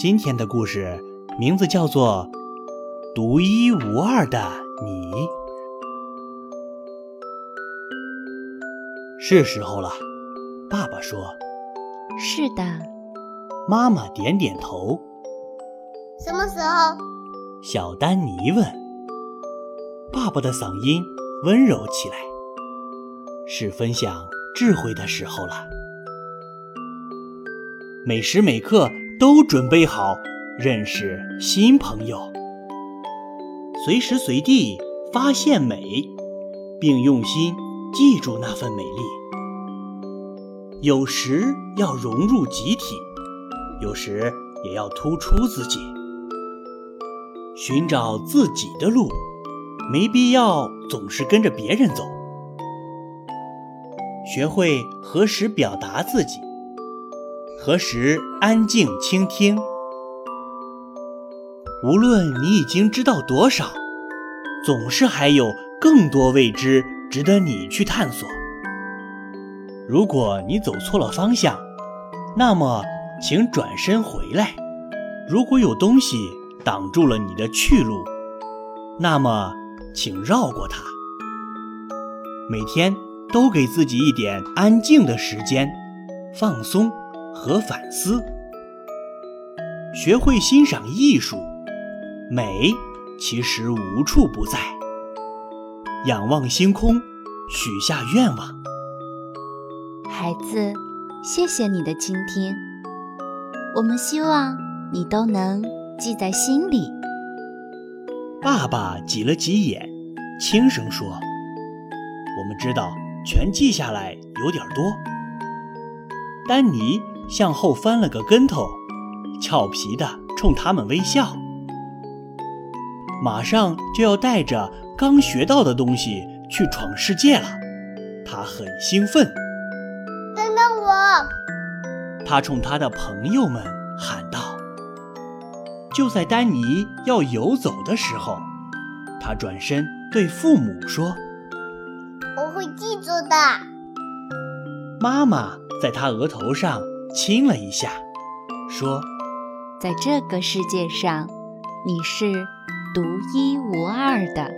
今天的故事名字叫做《独一无二的你》。是时候了，爸爸说。是的。妈妈点点头。什么时候？小丹尼问。爸爸的嗓音温柔起来。是分享智慧的时候了。每时每刻。都准备好认识新朋友，随时随地发现美，并用心记住那份美丽。有时要融入集体，有时也要突出自己，寻找自己的路，没必要总是跟着别人走。学会何时表达自己。何时安静倾听？无论你已经知道多少，总是还有更多未知值得你去探索。如果你走错了方向，那么请转身回来；如果有东西挡住了你的去路，那么请绕过它。每天都给自己一点安静的时间，放松。和反思，学会欣赏艺术，美其实无处不在。仰望星空，许下愿望。孩子，谢谢你的倾听，我们希望你都能记在心里。爸爸挤了挤眼，轻声说：“我们知道，全记下来有点多。”丹尼。向后翻了个跟头，俏皮地冲他们微笑。马上就要带着刚学到的东西去闯世界了，他很兴奋。等等我！他冲他的朋友们喊道。就在丹尼要游走的时候，他转身对父母说：“我会记住的。”妈妈在他额头上。亲了一下，说：“在这个世界上，你是独一无二的。”